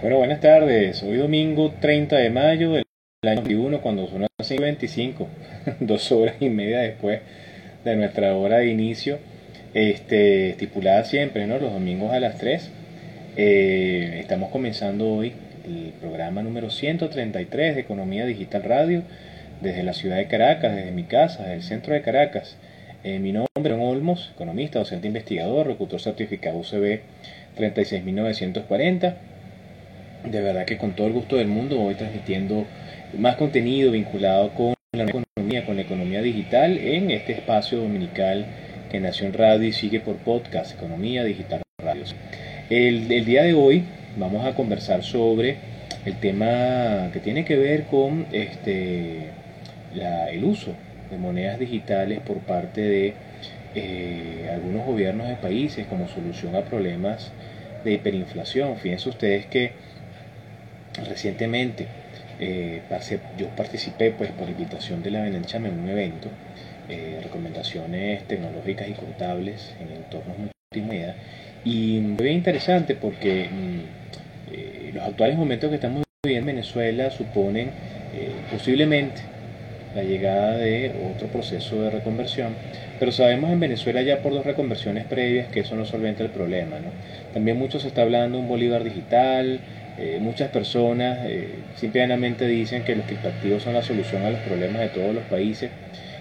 Bueno, buenas tardes. Hoy domingo 30 de mayo del año 21, cuando son las 5.25, dos horas y media después de nuestra hora de inicio, este, estipulada siempre, ¿no? Los domingos a las 3. Eh, estamos comenzando hoy el programa número 133 de Economía Digital Radio desde la ciudad de Caracas, desde mi casa, desde el centro de Caracas. Eh, mi nombre es Olmos, economista, docente investigador, locutor certificado UCB 36940 de verdad que con todo el gusto del mundo voy transmitiendo más contenido vinculado con la economía, con la economía digital en este espacio dominical que nació en radio y sigue por podcast, Economía Digital Radios. El, el día de hoy vamos a conversar sobre el tema que tiene que ver con este, la, el uso de monedas digitales por parte de eh, algunos gobiernos de países como solución a problemas de hiperinflación. Fíjense ustedes que recientemente eh, yo participé pues por invitación de la Benencham en un evento, eh, recomendaciones tecnológicas y contables en entornos multimedia, y bien interesante porque mm, eh, los actuales momentos que estamos viviendo en Venezuela suponen posiblemente la llegada de otro proceso de reconversión, pero sabemos en Venezuela ya por dos reconversiones previas que eso no solventa el problema. También mucho se está hablando de un Bolívar digital, eh, muchas personas eh, simplemente dicen que los criptoactivos son la solución a los problemas de todos los países.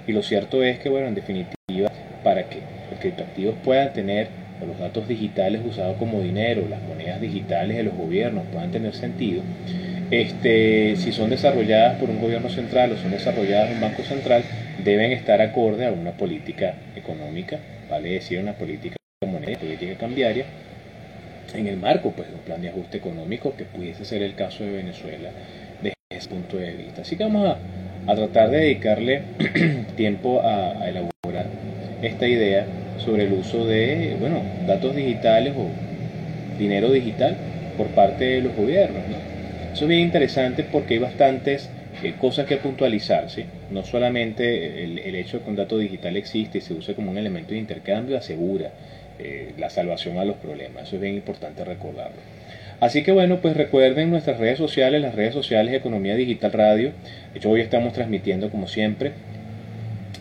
Y lo cierto es que, bueno, en definitiva, para que los criptoactivos puedan tener los datos digitales usados como dinero, las monedas digitales de los gobiernos puedan tener sentido, este, si son desarrolladas por un gobierno central o son desarrolladas en un banco central, deben estar acorde a una política económica, vale decir, una política monetaria, política cambiaria, en el marco pues, de un plan de ajuste económico que pudiese ser el caso de Venezuela desde ese punto de vista. Así que vamos a, tratar de dedicarle tiempo a, elaborar esta idea sobre el uso de bueno, datos digitales o dinero digital por parte de los gobiernos. Eso es bien interesante porque hay bastantes eh, cosas que puntualizar. No solamente el, el hecho de que un dato digital existe y se use como un elemento de intercambio asegura eh, la salvación a los problemas. Eso es bien importante recordarlo. Así que bueno, pues recuerden nuestras redes sociales, las redes sociales Economía Digital Radio. De hecho, hoy estamos transmitiendo como siempre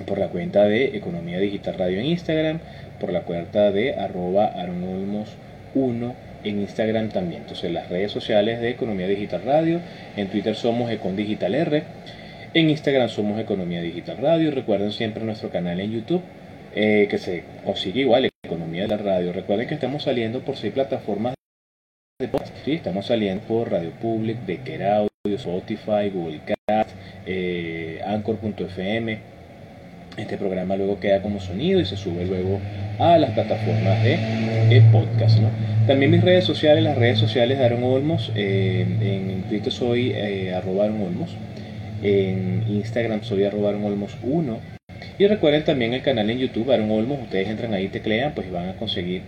por la cuenta de Economía Digital Radio en Instagram, por la cuenta de arroba 1 en Instagram también. Entonces las redes sociales de Economía Digital Radio, en Twitter somos Econ Digital R, en Instagram somos Economía Digital Radio. Recuerden siempre nuestro canal en YouTube, eh, que se consigue igual Economía de la Radio. Recuerden que estamos saliendo por seis plataformas de podcast. ¿sí? Estamos saliendo por Radio Public, Becker Audio, Spotify, Google Cast, eh, Anchor.fm. Este programa luego queda como sonido y se sube luego a las plataformas de, podcast. ¿no? También mis redes sociales, las redes sociales de Aaron Olmos. Eh, en Twitter soy eh, arroba Olmos. En Instagram soy arroba Aaron Olmos 1 y recuerden también el canal en YouTube, Aaron Olmos, ustedes entran ahí, teclean, pues van a conseguir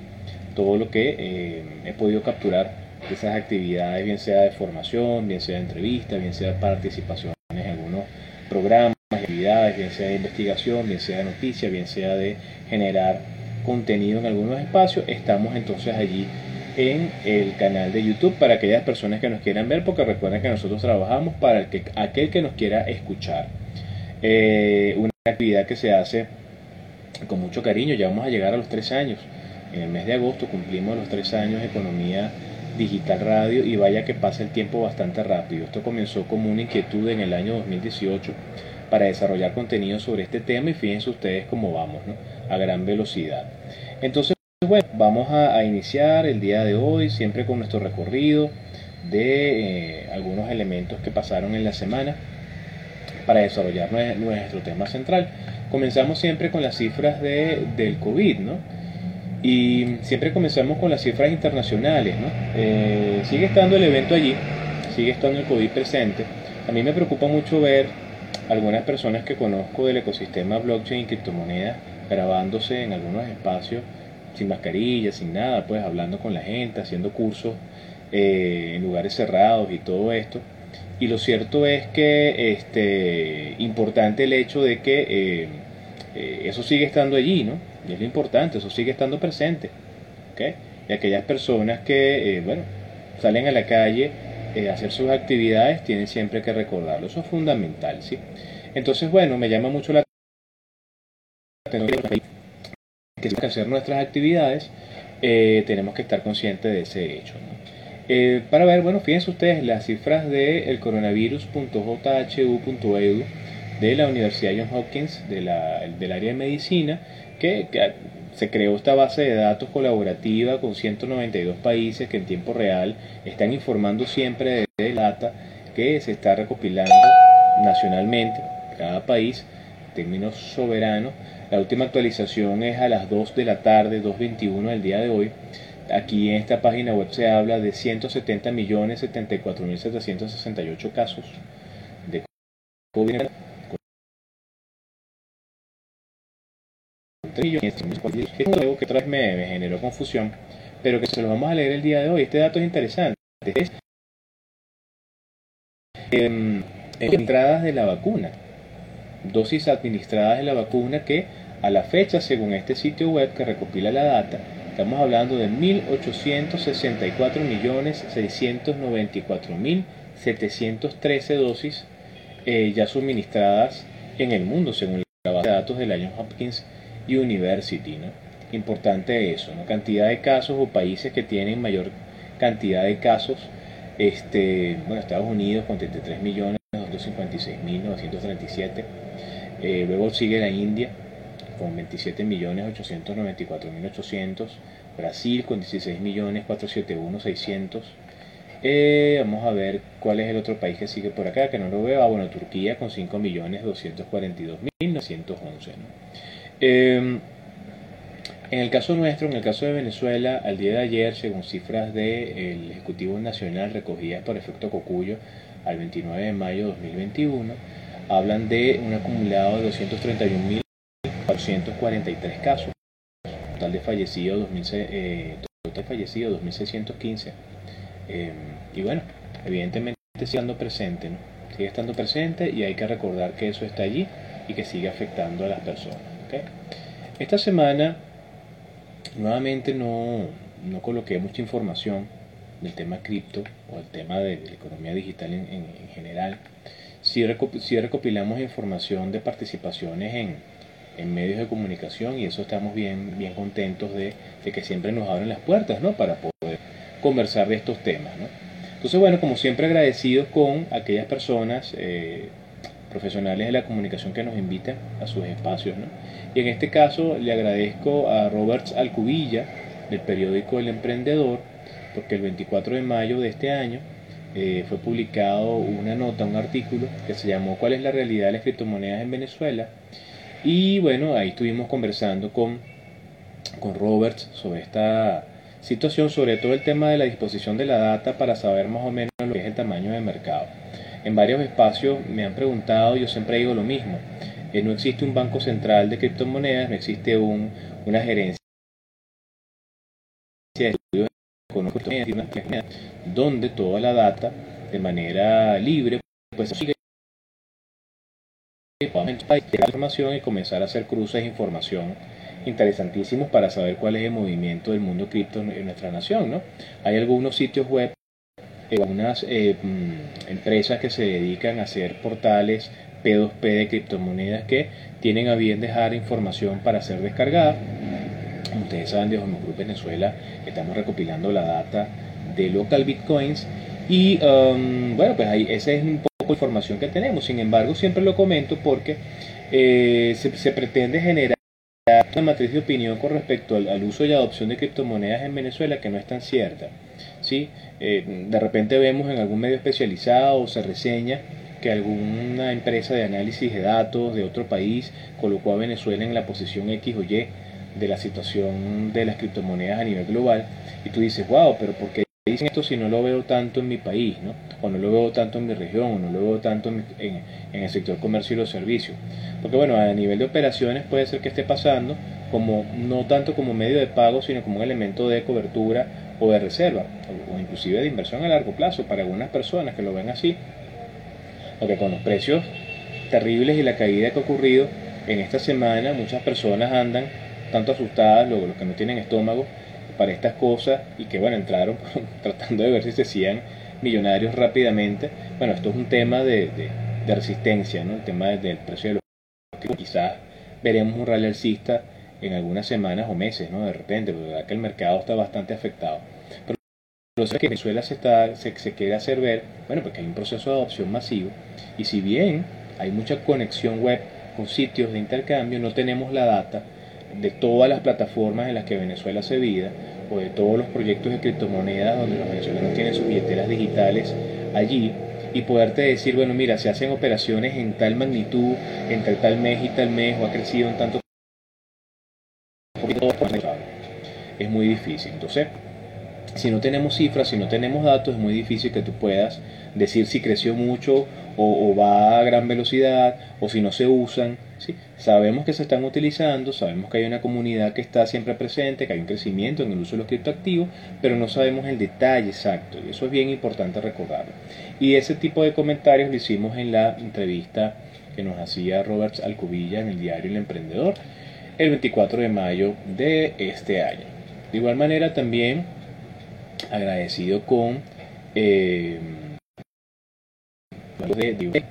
todo lo que eh, he podido capturar de esas actividades, bien sea de formación, bien sea de entrevistas, bien sea de participación en algunos programas, actividades, bien sea de investigación, bien sea de noticias, bien sea de generar contenido en algunos espacios. Estamos entonces allí en el canal de YouTube para aquellas personas que nos quieran ver, porque recuerden que nosotros trabajamos para el que, aquel que nos quiera escuchar. Eh, actividad que se hace con mucho cariño, ya vamos a llegar a los tres años. En el mes de agosto cumplimos los tres años de Economía Digital Radio y vaya que pasa el tiempo bastante rápido. Esto comenzó como una inquietud en el año 2018 para desarrollar contenido sobre este tema y fíjense ustedes cómo vamos, ¿no? a gran velocidad. Entonces, bueno, vamos a, iniciar el día de hoy siempre con nuestro recorrido de eh, algunos elementos que pasaron en la semana para desarrollar nuestro tema central. Comenzamos siempre con las cifras de, del COVID, ¿no? Y siempre comenzamos con las cifras internacionales, ¿no? Eh, sigue estando el evento allí, sigue estando el COVID presente. A mí me preocupa mucho ver algunas personas que conozco del ecosistema blockchain y criptomonedas grabándose en algunos espacios sin mascarilla, sin nada, pues hablando con la gente, haciendo cursos eh, en lugares cerrados y todo esto. Y lo cierto es que este importante el hecho de que eh, eh, eso sigue estando allí, ¿no? Y es lo importante, eso sigue estando presente. ¿okay? Y aquellas personas que, eh, bueno, salen a la calle a hacer sus actividades, tienen siempre que recordarlo. Eso es fundamental, ¿sí? Entonces, bueno, me llama mucho la atención que hacer nuestras actividades, tenemos que estar conscientes de ese hecho. Para ver, bueno, fíjense ustedes las cifras del coronavirus.jhu.edu de la Universidad Johns Hopkins de del área de medicina, que, se creó esta base de datos colaborativa con 192 países que en tiempo real están informando siempre de data que se está recopilando nacionalmente, cada país, términos soberanos. La última actualización es a las 2 de la tarde, 2.21 del día de hoy. Aquí en esta página web se habla de 170.074.768 casos de COVID que otra vez me, generó confusión, pero que se lo vamos a leer el día de hoy. Este dato es interesante. Em, entradas de la vacuna, dosis administradas de la vacuna que a la fecha, según este sitio web que recopila la data, estamos hablando de 1.864.694.713 dosis eh, ya suministradas en el mundo, según la base de datos del año Hopkins University. Importante eso, ¿no? cantidad de casos o países que tienen mayor cantidad de casos. Este, bueno, Estados Unidos con 33 millones, 256 mil 937. Eh, luego sigue la India con 27 millones 894 mil 800. Brasil con 16 millones 471 600. Eh, vamos a ver cuál es el otro país que sigue por acá, que no lo veo. Ah, bueno, Turquía con 5 millones 242 mil 911. Em, en el caso nuestro, en el caso de Venezuela, al día de ayer, según cifras del Ejecutivo Nacional recogidas por efecto Cocuyo al 29 de mayo de 2021, hablan de un acumulado de 231.443 casos, total de fallecidos, 2000, eh, total fallecido 2.615. Em, y bueno, evidentemente sigue estando presente, ¿no? sigue estando presente y hay que recordar que eso está allí y que sigue afectando a las personas. Esta semana nuevamente no, no, coloqué mucha información del tema cripto o el tema de, la economía digital en, general. Sí, recopilamos información de participaciones en, en, medios de comunicación y eso estamos bien, bien contentos de, que siempre nos abren las puertas ¿no? para poder conversar de estos temas. ¿no? Entonces, bueno, como siempre agradecidos con aquellas personas eh, profesionales de la comunicación que nos invitan a sus espacios. ¿no? Y en este caso le agradezco a Roberts Alcubilla del periódico El Emprendedor, porque el 24 de mayo de este año eh, fue publicado una nota, un artículo que se llamó ¿Cuál es la realidad de las criptomonedas en Venezuela? Y bueno, ahí estuvimos conversando con, con Roberts sobre esta situación, sobre todo el tema de la disposición de la data para saber más o menos lo que es el tamaño de mercado. En varios espacios me han preguntado, yo siempre digo lo mismo, no existe un banco central de criptomonedas, no existe un, una gerencia de estudios donde toda la data de manera libre pues sigue la información y comenzar a hacer cruces de información interesantísimos para saber cuál es el movimiento del mundo cripto en nuestra nación. ¿no? Hay algunos sitios web, algunas eh, mm, empresas que se dedican a hacer portales P2P de criptomonedas que tienen a bien dejar información para ser descargada. Ustedes saben, de Home Group Venezuela estamos recopilando la data de local bitcoins y um, bueno, pues ahí esa es un poco de información que tenemos. Sin embargo, siempre lo comento porque eh, se, pretende generar una matriz de opinión con respecto al, uso y adopción de criptomonedas en Venezuela que no es tan cierta. ¿sí? Eh, de repente vemos en algún medio especializado o se reseña que alguna empresa de análisis de datos de otro país colocó a Venezuela en la posición X o Y de la situación de las criptomonedas a nivel global y tú dices, wow, pero ¿por qué dicen esto si no lo veo tanto en mi país, ¿no? o no lo veo tanto en mi región, o no lo veo tanto en, el sector comercio y los servicios? Porque bueno, a nivel de operaciones puede ser que esté pasando como no tanto como medio de pago, sino como un elemento de cobertura o de reserva, o inclusive de inversión a largo plazo para algunas personas que lo ven así, porque con los precios terribles y la caída que ha ocurrido en esta semana, muchas personas andan tanto asustadas, los, que no tienen estómago, para estas cosas y que bueno, entraron tratando de ver si se hacían millonarios rápidamente. Bueno, esto es un tema de, resistencia, ¿no? El tema del precio de los quizás veremos un rally alcista en algunas semanas o meses, ¿no? De repente, porque verdad que el mercado está bastante afectado. Pero lo que Venezuela se, está, se, se quiere hacer ver, bueno, porque hay un proceso de adopción masivo y si bien hay mucha conexión web con sitios de intercambio, no tenemos la data de todas las plataformas en las que Venezuela se vida de todos los proyectos de criptomonedas donde los venezolanos tienen sus billeteras digitales allí y poderte decir, bueno, mira, se hacen operaciones en tal magnitud, entre tal mes y tal mes, o ha crecido en tanto es muy difícil. Entonces, si no tenemos cifras, si no tenemos datos, es muy difícil que tú puedas decir si creció mucho o, va a gran velocidad o si no se usan. Sabemos que se están utilizando, sabemos que hay una comunidad que está siempre presente, que hay un crecimiento en el uso de los criptoactivos, pero no sabemos el detalle exacto y eso es bien importante recordarlo. Y ese tipo de comentarios lo hicimos en la entrevista que nos hacía Robert Alcubilla en el diario El Emprendedor el 24 de mayo de este año. De igual manera también agradecido con eh,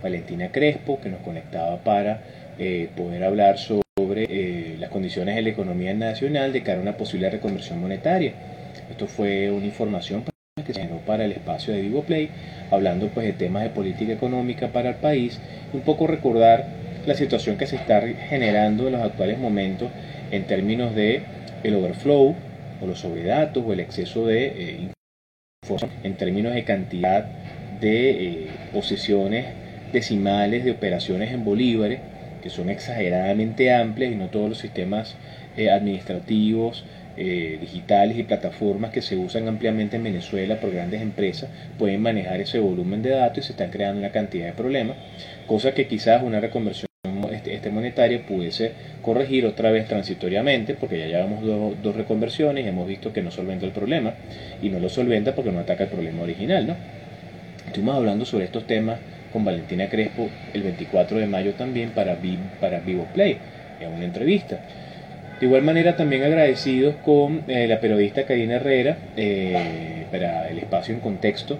Valentina Crespo que nos conectaba para eh, poder hablar sobre eh, las condiciones de la economía nacional de cara a una posible reconversión monetaria. Esto fue una información que se generó para el espacio de Vivo Play, hablando pues de temas de política económica para el país, un poco recordar la situación que se está generando en los actuales momentos en términos de el overflow o los sobredatos o el exceso de eh, información en términos de cantidad de eh, posiciones decimales de operaciones en bolívares que son exageradamente amplias y no todos los sistemas eh, administrativos eh, digitales y plataformas que se usan ampliamente en Venezuela por grandes empresas pueden manejar ese volumen de datos y se están creando una cantidad de problemas, cosa que quizás una reconversión este, este monetaria pudiese corregir otra vez transitoriamente, porque ya llevamos dos, dos reconversiones y hemos visto que no solventa el problema, y no lo solventa porque no ataca el problema original, ¿no? Estuvimos hablando sobre estos temas con Valentina Crespo el 24 de mayo también para, para Vivo Play, en una entrevista. De igual manera también agradecidos con eh, la periodista Karina Herrera eh, para el espacio en contexto.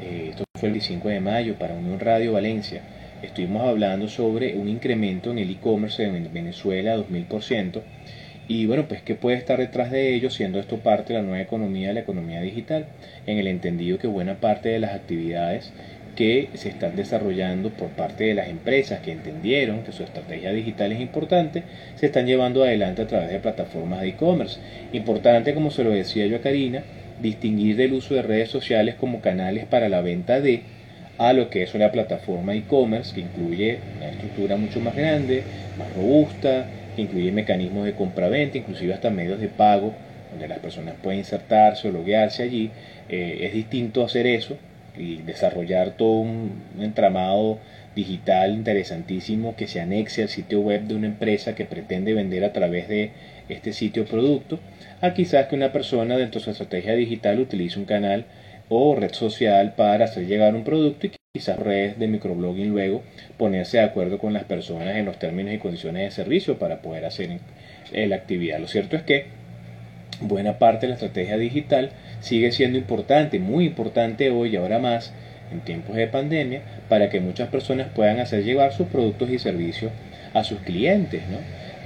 Eh, esto fue el 25 de mayo para Unión Radio Valencia. Estuvimos hablando sobre un incremento en el e-commerce en Venezuela 2000%. Y bueno, pues qué puede estar detrás de ello, siendo esto parte de la nueva economía, la economía digital, en el entendido que buena parte de las actividades que se están desarrollando por parte de las empresas que entendieron que su estrategia digital es importante, se están llevando adelante a través de plataformas de e-commerce. Importante, como se lo decía yo a Karina, distinguir del uso de redes sociales como canales para la venta de a lo que es una plataforma e-commerce que incluye una estructura mucho más grande, más robusta, que incluye mecanismos de compra-venta, inclusive hasta medios de pago, donde las personas pueden insertarse o loguearse allí. Eh, es distinto hacer eso y desarrollar todo un entramado digital interesantísimo que se anexe al sitio web de una empresa que pretende vender a través de este sitio producto, a quizás que una persona dentro de su estrategia digital utilice un canal o red social para hacer llegar un producto y quizás redes de microblogging luego ponerse de acuerdo con las personas en los términos y condiciones de servicio para poder hacer la actividad. Lo cierto es que buena parte de la estrategia digital sigue siendo importante, muy importante hoy y ahora más en tiempos de pandemia, para que muchas personas puedan hacer llegar sus productos y servicios a sus clientes. ¿no?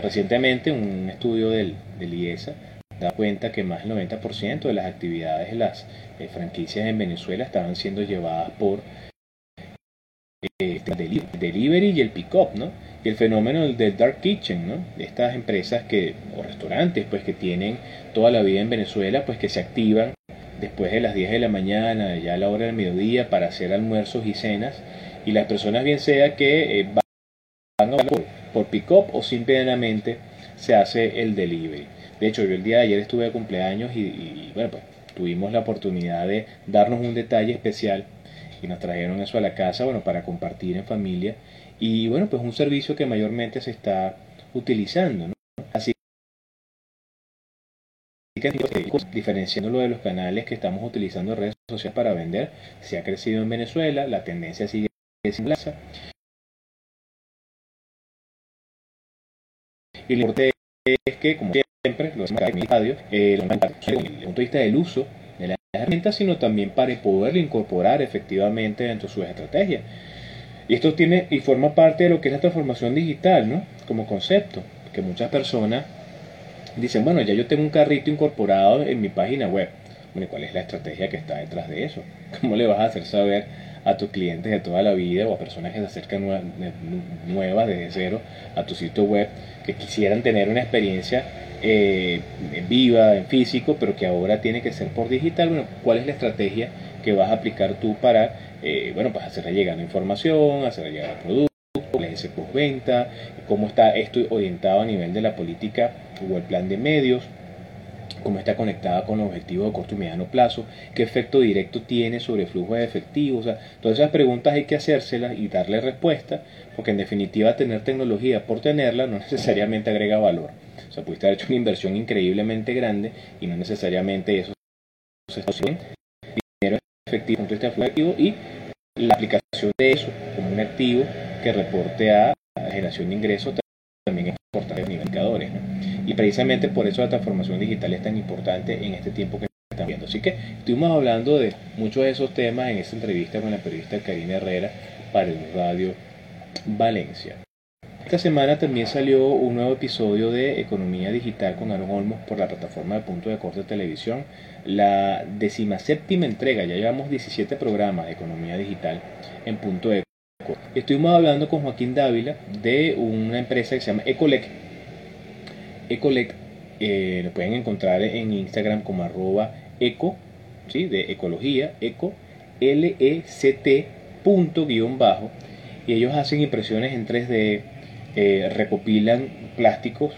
Recientemente un estudio del, del IESA da cuenta que más del 90% de las actividades de las eh, franquicias en Venezuela estaban siendo llevadas por eh, delivery y el pick-up, ¿no? Y el fenómeno del dark kitchen, ¿no? Estas empresas que, o restaurantes, pues que tienen toda la vida en Venezuela, pues que se activan después de las 10 de la mañana, ya a la hora del mediodía, para hacer almuerzos y cenas, y las personas bien sea que eh, van por, por pick-up o simplemente se hace el delivery. De hecho, yo el día de ayer estuve de cumpleaños y, bueno, pues tuvimos la oportunidad de darnos un detalle especial y nos trajeron eso a la casa, bueno, para compartir en familia. Y bueno, pues un servicio que mayormente se está utilizando, ¿no? Así que diferenciándolo de los canales que estamos utilizando redes sociales para vender, se ha crecido en Venezuela, la tendencia sigue sin plaza. Y lo importante es que, como siempre, lo hacemos en el radio, eh, el punto de vista del uso de herramientas, sino también para poderlo incorporar efectivamente dentro de sus estrategias. Y esto tiene y forma parte de lo que es la transformación digital, ¿no? Como concepto, que muchas personas dicen, bueno, ya yo tengo un carrito incorporado en mi página web. Bueno, ¿cuál es la estrategia que está detrás de eso? ¿Cómo le vas a hacer saber a tus clientes de toda la vida o a personas que se acercan nuevas desde cero a tu sitio web que quisieran tener una experiencia eh, viva, en físico, pero que ahora tiene que ser por digital? Bueno, ¿cuál es la estrategia que vas a aplicar tú para, eh, bueno, pues hacerle llegar la información, hacerle llegar el producto? ese postventa, cómo está esto orientado a nivel de la política o el plan de medios, cómo está conectada con los objetivos de corto y mediano plazo, qué efecto directo tiene sobre el flujo de efectivo. O sea, todas esas preguntas hay que hacérselas y darle respuesta, porque en definitiva tener tecnología por tenerla no necesariamente agrega valor. O sea, pudiste haber hecho una inversión increíblemente grande y no necesariamente eso se dinero efectivo, efectivo y la aplicación de eso como un activo que reporte a la generación de ingresos también es importante en indicadores. Y precisamente por eso la transformación digital es tan importante en este tiempo que estamos viendo. Así que estuvimos hablando de muchos de esos temas en esta entrevista con la periodista Karina Herrera para el Radio Valencia. Esta semana también salió un nuevo episodio de Economía Digital con Aaron Olmos por la plataforma de Punto de Corte Televisión, la decimaséptima entrega, ya llevamos 17 programas de Economía Digital en Punto de Estuvimos hablando con Joaquín Dávila de una empresa que se llama Ecolec. Ecolec eh, lo pueden encontrar en Instagram como arroba eco, ¿sí? de ecología, eco, L-E-C-T punto bajo. Y ellos hacen impresiones en 3D, eh, recopilan plásticos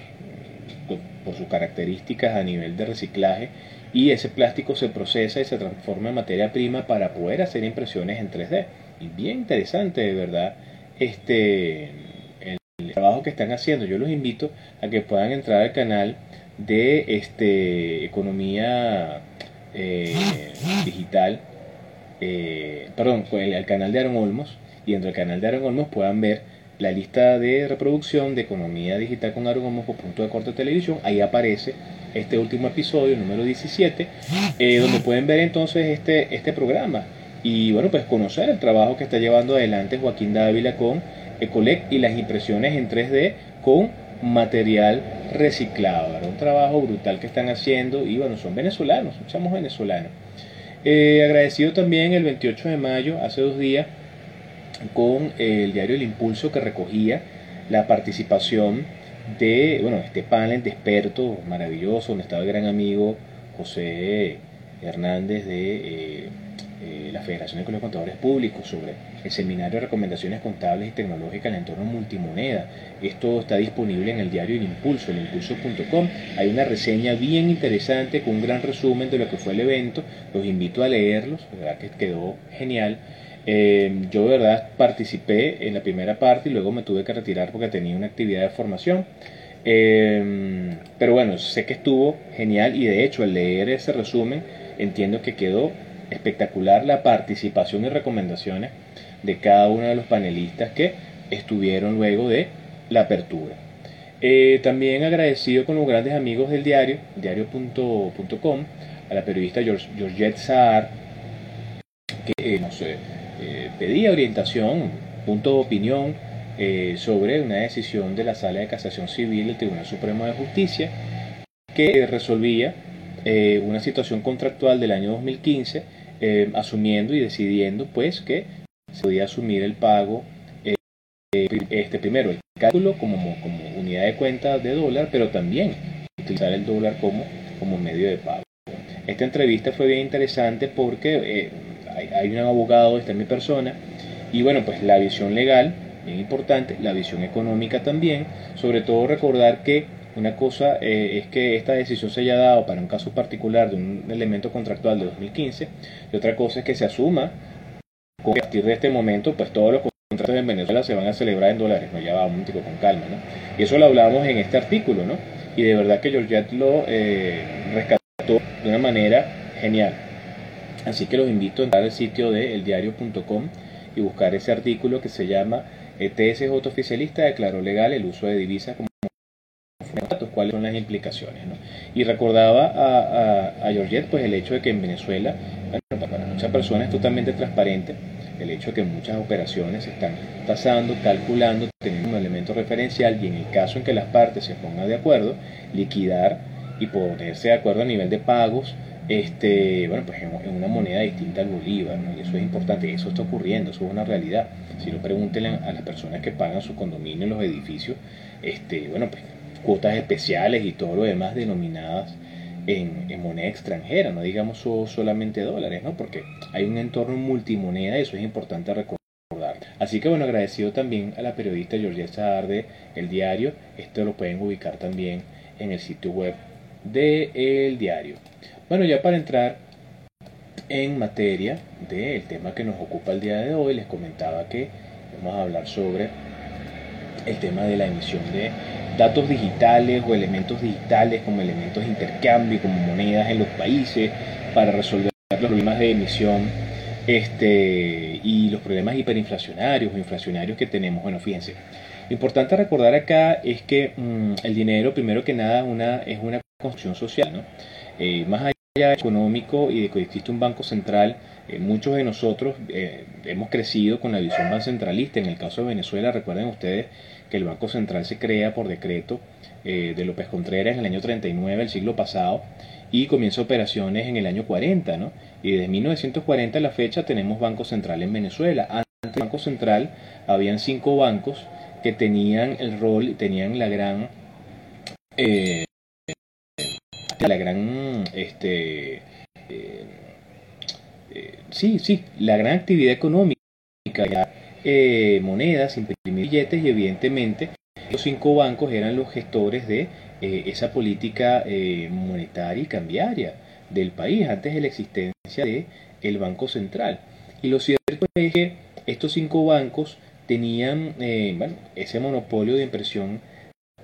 por sus características a nivel de reciclaje y ese plástico se procesa y se transforma en materia prima para poder hacer impresiones en 3D y bien interesante de verdad este el, trabajo que están haciendo. Yo los invito a que puedan entrar al canal de este economía eh, digital, eh, perdón, al canal de Aaron Olmos y dentro del canal de Aaron Olmos puedan ver la lista de reproducción de economía digital con Aaron Olmos por punto de corte de televisión. Ahí aparece este último episodio, número 17, eh, donde pueden ver entonces este, este programa y bueno, pues conocer el trabajo que está llevando adelante Joaquín Dávila con Ecolec y las impresiones en 3D con material reciclado. Un trabajo brutal que están haciendo y bueno, son venezolanos, somos venezolanos. Eh, agradecido también el 28 de mayo, hace dos días, con el diario El Impulso que recogía la participación de bueno, este panel de expertos maravilloso, donde estaba el gran amigo José Hernández de... Eh, eh, la Federación de Colegios Contadores Públicos sobre el seminario de recomendaciones contables y tecnológicas en el entorno multimoneda. Esto está disponible en el diario El Impulso, elimpulso.com. Hay una reseña bien interesante con un gran resumen de lo que fue el evento. Los invito a leerlos, verdad que quedó genial. Eh, yo de verdad participé en la primera parte y luego me tuve que retirar porque tenía una actividad de formación. Eh, pero bueno, sé que estuvo genial y de hecho al leer ese resumen entiendo que quedó espectacular la participación y recomendaciones de cada uno de los panelistas que estuvieron luego de la apertura. Eh, también agradecido con los grandes amigos del diario, diario.com, a la periodista Georgette Saar, que eh, nos eh, pedía orientación, punto de opinión sobre una decisión de la Sala de Casación Civil del Tribunal Supremo de Justicia que resolvía una situación contractual del año 2015 eh, asumiendo y decidiendo pues que se podía asumir el pago, eh, este primero el cálculo como, como unidad de cuenta de dólar, pero también utilizar el dólar como, como medio de pago. Esta entrevista fue bien interesante porque eh, hay, hay, un abogado, está en mi persona, y bueno, pues la visión legal, bien importante, la visión económica también, sobre todo recordar que una cosa eh, es que esta decisión se haya dado para un caso particular de un elemento contractual de 2015 y otra cosa es que se asuma que a partir de este momento pues todos los contratos en Venezuela se van a celebrar en dólares, no ya va un con calma, ¿no? Y eso lo hablábamos en este artículo, ¿no? Y de verdad que Georgette lo eh, rescató de una manera genial. Así que los invito a entrar al sitio de eldiario.com y buscar ese artículo que se llama TSJ oficialista declaró legal el uso de divisas como son las implicaciones. ¿no? Y recordaba a, a, Georgette pues, el hecho de que en Venezuela, para muchas personas es totalmente transparente el hecho de que muchas operaciones se están tasando, calculando, teniendo un elemento referencial y en el caso en que las partes se pongan de acuerdo, liquidar y ponerse de acuerdo a nivel de pagos este, bueno, pues en, una moneda distinta al bolívar, ¿no? y eso es importante, eso está ocurriendo, eso es una realidad. Si no, pregúntenle a las personas que pagan su condominio en los edificios, este, bueno, pues cuotas especiales y todo lo demás denominadas en, moneda extranjera, no digamos solamente dólares, ¿no? porque hay un entorno multimoneda y eso es importante recordar. Así que bueno, agradecido también a la periodista Georgia Saar de El Diario, esto lo pueden ubicar también en el sitio web de El Diario. Bueno, ya para entrar en materia del tema que nos ocupa el día de hoy, les comentaba que vamos a hablar sobre el tema de la emisión de datos digitales o elementos digitales como elementos de intercambio, como monedas en los países, para resolver los problemas de emisión este, y los problemas hiperinflacionarios o inflacionarios que tenemos. Bueno, fíjense, lo importante recordar acá es que mm, el dinero, primero que nada, una, es una construcción social, ¿no? Eh, más allá económico y de que existe un banco central, eh, muchos de nosotros eh, hemos crecido con la visión más centralista. En el caso de Venezuela, recuerden ustedes que el Banco Central se crea por decreto eh, de López Contreras en el año 39 del siglo pasado y comienza operaciones en el año 40, ¿no? Y desde 1940 a la fecha tenemos Banco Central en Venezuela. Antes del Banco Central habían cinco bancos que tenían el rol, tenían la gran la gran este eh, eh, sí sí la gran actividad económica eh, monedas imprimir billetes y evidentemente los cinco bancos eran los gestores de esa política monetaria y cambiaria del país antes de la existencia de el banco central. Y lo cierto es que estos cinco bancos tenían bueno, ese monopolio de impresión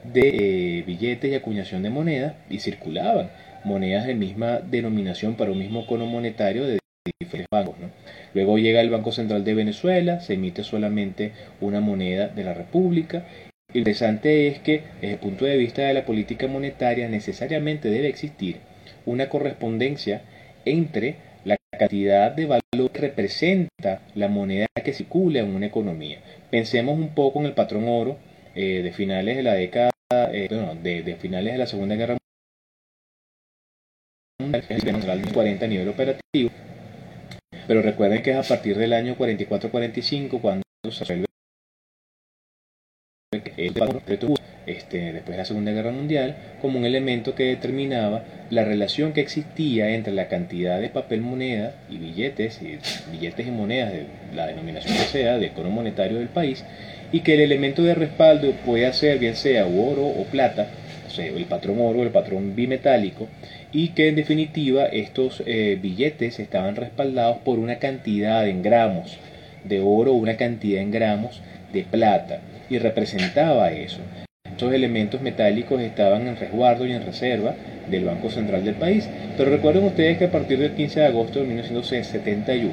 de eh, billetes y acuñación de monedas y circulaban monedas de misma denominación para un mismo cono monetario de diferentes bancos. Luego llega el Banco Central de Venezuela, se emite solamente una moneda de la República. Lo interesante es que desde el punto de vista de la política monetaria necesariamente debe existir una correspondencia entre la cantidad de valor que representa la moneda que circula en una economía. Pensemos un poco en el patrón oro eh, de finales de la década, eh, de, finales de la Segunda Guerra Mundial, 40 a nivel operativo, pero recuerden que es a partir del año 44-45 cuando se resuelve este, después de la Segunda Guerra Mundial como un elemento que determinaba la relación que existía entre la cantidad de papel moneda y billetes, y billetes y monedas de la denominación que sea, del cono monetario del país, y que el elemento de respaldo puede ser bien sea oro o plata, o sea, el patrón oro, el patrón bimetálico, y que en definitiva estos eh, billetes estaban respaldados por una cantidad en gramos de oro una cantidad en gramos de plata, y representaba eso. Estos elementos metálicos estaban en resguardo y en reserva del Banco Central del país, pero recuerden ustedes que a partir del 15 de agosto de 1971,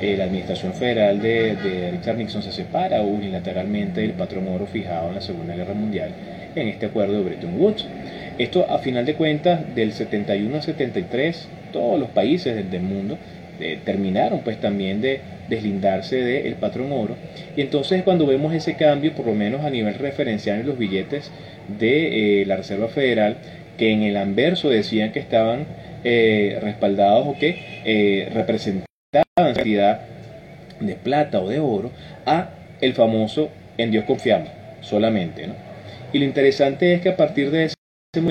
eh, la administración federal de, Richard Nixon se separa unilateralmente del patrón oro fijado en la Segunda Guerra Mundial en este acuerdo de Bretton Woods. Esto a final de cuentas del 71 al 73 todos los países del, mundo eh, terminaron pues también de deslindarse del patrón oro y entonces cuando vemos ese cambio por lo menos a nivel referencial en los billetes de eh, la Reserva Federal que en el anverso decían que estaban respaldados o que representaban cantidad de plata o de oro a el famoso en Dios confiamos solamente. ¿no? Y lo interesante es que a partir de esa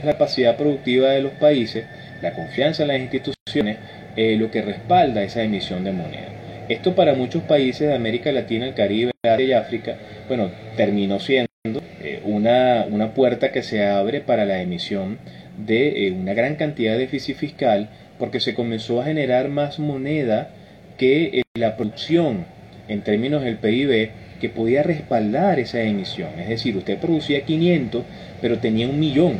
capacidad productiva de los países, la confianza en las instituciones, eh, lo que respalda esa emisión de moneda. Esto para muchos países de América Latina, el Caribe, y África, bueno, terminó siendo eh, una, una, puerta que se abre para la emisión de eh, una gran cantidad de déficit fiscal porque se comenzó a generar más moneda que eh, la producción en términos del PIB que podía respaldar esa emisión. Es decir, usted producía 500, pero tenía un millón,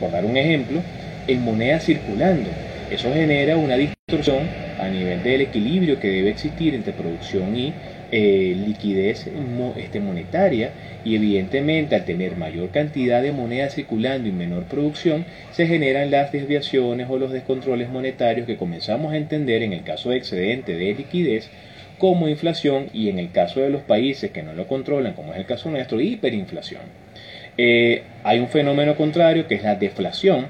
por dar un ejemplo, en moneda circulando. Eso genera una distorsión a nivel del equilibrio que debe existir entre producción y eh, liquidez este, monetaria y evidentemente al tener mayor cantidad de moneda circulando y menor producción se generan las desviaciones o los descontroles monetarios que comenzamos a entender en el caso de excedente de liquidez como inflación y en el caso de los países que no lo controlan, como es el caso nuestro, hiperinflación. Eh, hay un fenómeno contrario que es la deflación,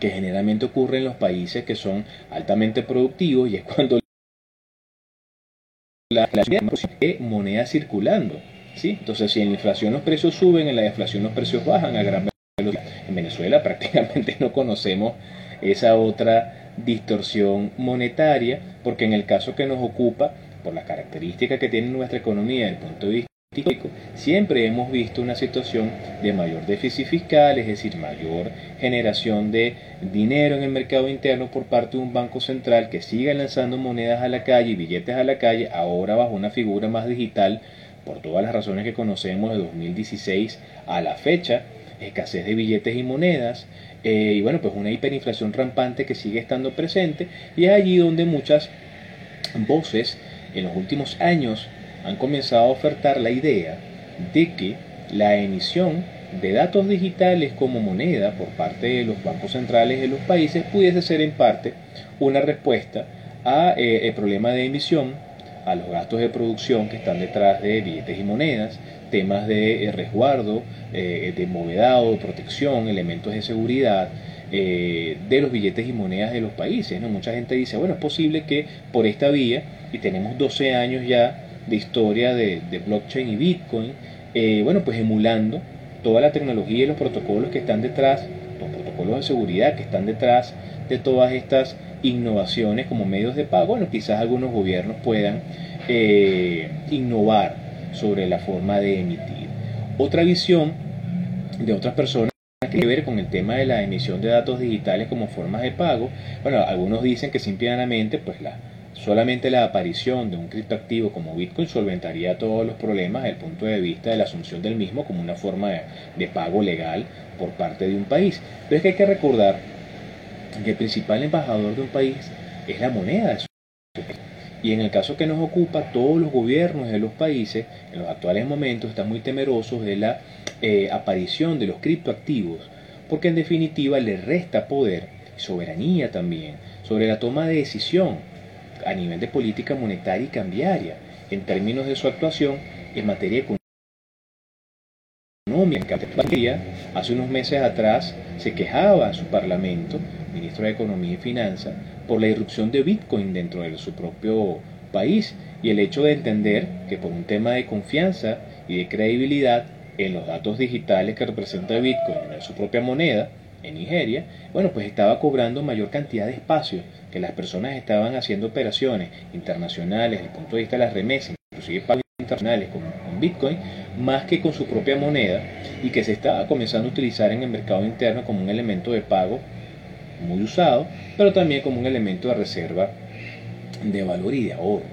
que generalmente ocurre en los países que son altamente productivos y es cuando la moneda circulando. ¿sí? Entonces, si en la inflación los precios suben, en la deflación los precios bajan a gran velocidad. En Venezuela prácticamente no conocemos esa otra distorsión monetaria, porque en el caso que nos ocupa, por las características que tiene nuestra economía desde el punto de vista histórico, siempre hemos visto una situación de mayor déficit fiscal, es decir, mayor generación de dinero en el mercado interno por parte de un banco central que siga lanzando monedas a la calle y billetes a la calle, ahora bajo una figura más digital, por todas las razones que conocemos de 2016 a la fecha, escasez de billetes y monedas, eh, y bueno, pues una hiperinflación rampante que sigue estando presente, y es allí donde muchas voces en los últimos años han comenzado a ofertar la idea de que la emisión de datos digitales como moneda por parte de los bancos centrales de los países pudiese ser en parte una respuesta a eh, problema de emisión, a los gastos de producción que están detrás de billetes y monedas, temas de eh, resguardo, eh, de movedado, de protección, elementos de seguridad, de los billetes y monedas de los países. ¿no? Mucha gente dice, bueno, es posible que por esta vía y tenemos 12 años ya de historia de, blockchain y Bitcoin, eh, bueno, pues emulando toda la tecnología y los protocolos que están detrás, los protocolos de seguridad que están detrás de todas estas innovaciones como medios de pago, bueno, quizás algunos gobiernos puedan eh, innovar sobre la forma de emitir. Otra visión de otras personas que ver con el tema de la emisión de datos digitales como formas de pago. Bueno, algunos dicen que simplemente pues la, Solamente la aparición de un criptoactivo como Bitcoin solventaría todos los problemas desde el punto de vista de la asunción del mismo como una forma de, pago legal por parte de un país. Pero es que hay que recordar que el principal embajador de un país es la moneda. Y en el caso que nos ocupa, todos los gobiernos de los países en los actuales momentos están muy temerosos de la eh, aparición de los criptoactivos, porque en definitiva le resta poder y soberanía también sobre la toma de decisión a nivel de política monetaria y cambiaria, en términos de su actuación en materia económica. Hace unos meses atrás se quejaba a su parlamento, ministro de Economía y Finanzas, por la irrupción de Bitcoin dentro de su propio país y el hecho de entender que por un tema de confianza y de credibilidad en los datos digitales que representa Bitcoin en su propia moneda, en Nigeria, bueno, pues estaba cobrando mayor cantidad de espacio, que las personas estaban haciendo operaciones internacionales desde el punto de vista de las remesas, inclusive internacionales con, con, Bitcoin, más que con su propia moneda, y que se estaba comenzando a utilizar en el mercado interno como un elemento de pago muy usado, pero también como un elemento de reserva de valor y de ahorro.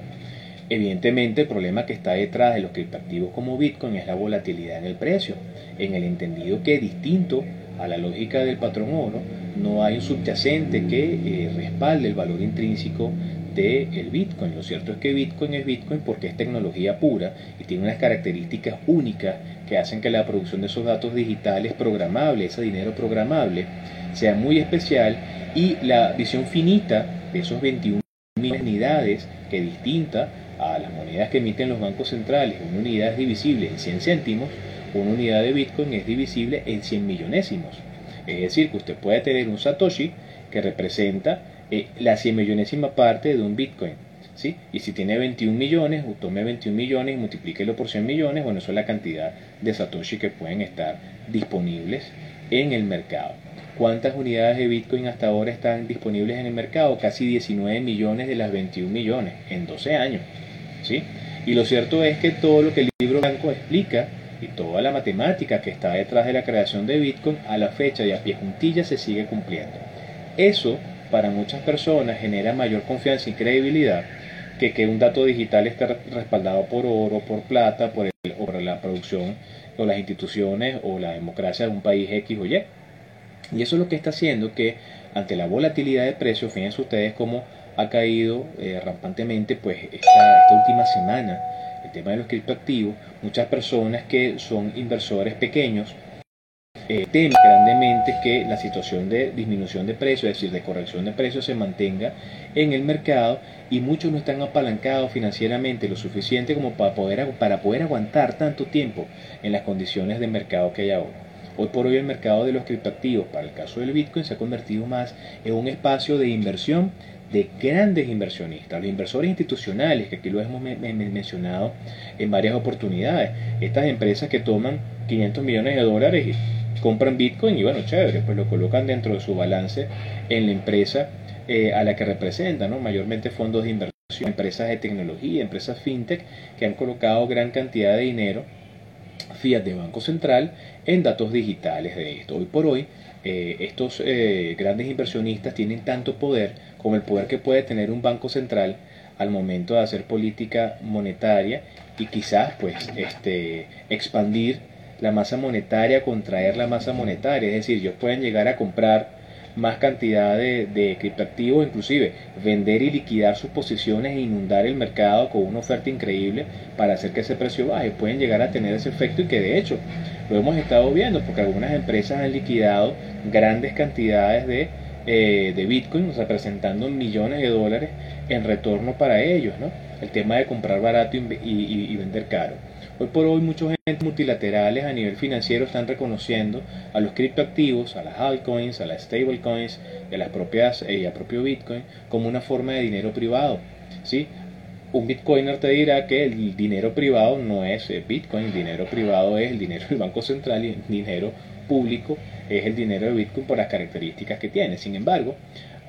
Evidentemente el problema que está detrás de los criptoactivos como Bitcoin es la volatilidad en el precio, en el entendido que distinto a la lógica del patrón oro, no hay un subyacente que eh, respalde el valor intrínseco del Bitcoin. Lo cierto es que Bitcoin es Bitcoin porque es tecnología pura y tiene unas características únicas que hacen que la producción de esos datos digitales programables, ese dinero programable, sea muy especial y la visión finita de esos 21 mil unidades que distinta a las monedas que emiten los bancos centrales, una unidad es divisible en 100 céntimos, una unidad de Bitcoin es divisible en 100 millonésimos. Es decir, que usted puede tener un Satoshi que representa eh, la 100 millonésima parte de un Bitcoin. ¿sí? Y si tiene 21 millones, tome 21 millones y multiplíquelo por 100 millones, bueno, eso es la cantidad de Satoshi que pueden estar disponibles en el mercado. ¿Cuántas unidades de Bitcoin hasta ahora están disponibles en el mercado? Casi 19 millones de las 21 millones en 12 años. ¿sí? Y lo cierto es que todo lo que el libro blanco explica y toda la matemática que está detrás de la creación de Bitcoin a la fecha y a pie juntilla se sigue cumpliendo. Eso para muchas personas genera mayor confianza y credibilidad que que un dato digital esté respaldado por oro, por plata, por, el, por la producción o las instituciones o la democracia de un país X o Y. Y eso es lo que está haciendo que ante la volatilidad de precios, fíjense ustedes cómo ha caído eh, rampantemente pues esta, esta última semana el tema de los criptoactivos, muchas personas que son inversores pequeños eh, temen grandemente que la situación de disminución de precios, es decir, de corrección de precios, se mantenga en el mercado y muchos no están apalancados financieramente lo suficiente como para poder, para poder aguantar tanto tiempo en las condiciones de mercado que hay ahora. Hoy por hoy el mercado de los criptoactivos, para el caso del Bitcoin, se ha convertido más en un espacio de inversión de grandes inversionistas, los inversores institucionales, que aquí lo hemos mencionado en varias oportunidades, estas empresas que toman 500 millones de dólares y compran Bitcoin y bueno, chévere, pues lo colocan dentro de su balance en la empresa eh, a la que representan, ¿no? mayormente fondos de inversión, empresas de tecnología, empresas fintech que han colocado gran cantidad de dinero fiat de Banco Central en datos digitales de esto. Hoy por hoy, eh, estos eh, grandes inversionistas tienen tanto poder como el poder que puede tener un banco central al momento de hacer política monetaria y quizás pues este expandir la masa monetaria, contraer la masa monetaria, es decir, ellos pueden llegar a comprar más cantidad de, de criptoactivos, inclusive vender y liquidar sus posiciones e inundar el mercado con una oferta increíble para hacer que ese precio baje. Pueden llegar a tener ese efecto y que de hecho lo hemos estado viendo porque algunas empresas han liquidado grandes cantidades de eh, de Bitcoin, representando millones de dólares en retorno para ellos, ¿no? El tema de comprar barato y, vender caro. Hoy por hoy muchos entes multilaterales a nivel financiero están reconociendo a los criptoactivos, a las altcoins, a las stablecoins, a las propias y eh, a propio Bitcoin como una forma de dinero privado, ¿sí? Un bitcoiner te dirá que el dinero privado no es eh, Bitcoin, el dinero privado es el dinero del Banco Central y el dinero público es el dinero de Bitcoin por las características que tiene. Sin embargo,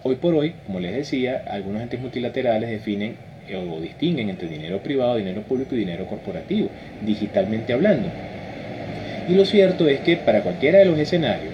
hoy por hoy, como les decía, algunos entes multilaterales definen o distinguen entre dinero privado, dinero público y dinero corporativo, digitalmente hablando. Y lo cierto es que para cualquiera de los escenarios,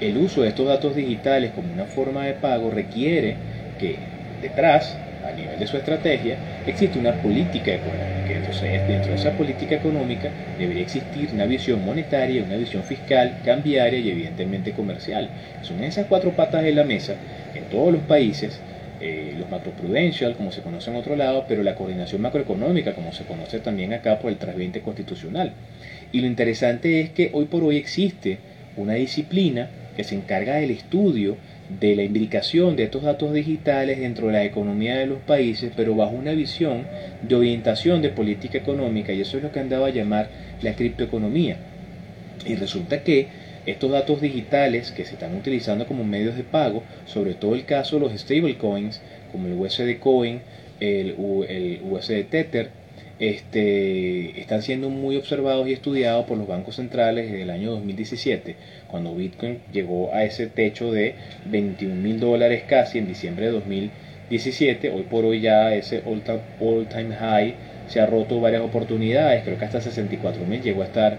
el uso de estos datos digitales como una forma de pago requiere que detrás a nivel de su estrategia, existe una política económica. Entonces, dentro de esa política económica debería existir una visión monetaria, una visión fiscal, cambiaria y evidentemente comercial. Son esas cuatro patas de la mesa en todos los países, eh, los macroprudential, como se conoce en otro lado, pero la coordinación macroeconómica, como se conoce también acá por el trasviente constitucional. Y lo interesante es que hoy por hoy existe una disciplina que se encarga del estudio de la imbricación de estos datos digitales dentro de la economía de los países, pero bajo una visión de orientación de política económica, y eso es lo que han a llamar la criptoeconomía. Y resulta que estos datos digitales que se están utilizando como medios de pago, sobre todo el caso de los stablecoins, como el USD Coin, el, USD Tether, este, están siendo muy observados y estudiados por los bancos centrales desde el año 2017, cuando Bitcoin llegó a ese techo de 21 mil dólares casi en diciembre de 2017. Hoy por hoy ya ese all-time high se ha roto varias oportunidades, creo que hasta 64 mil llegó a estar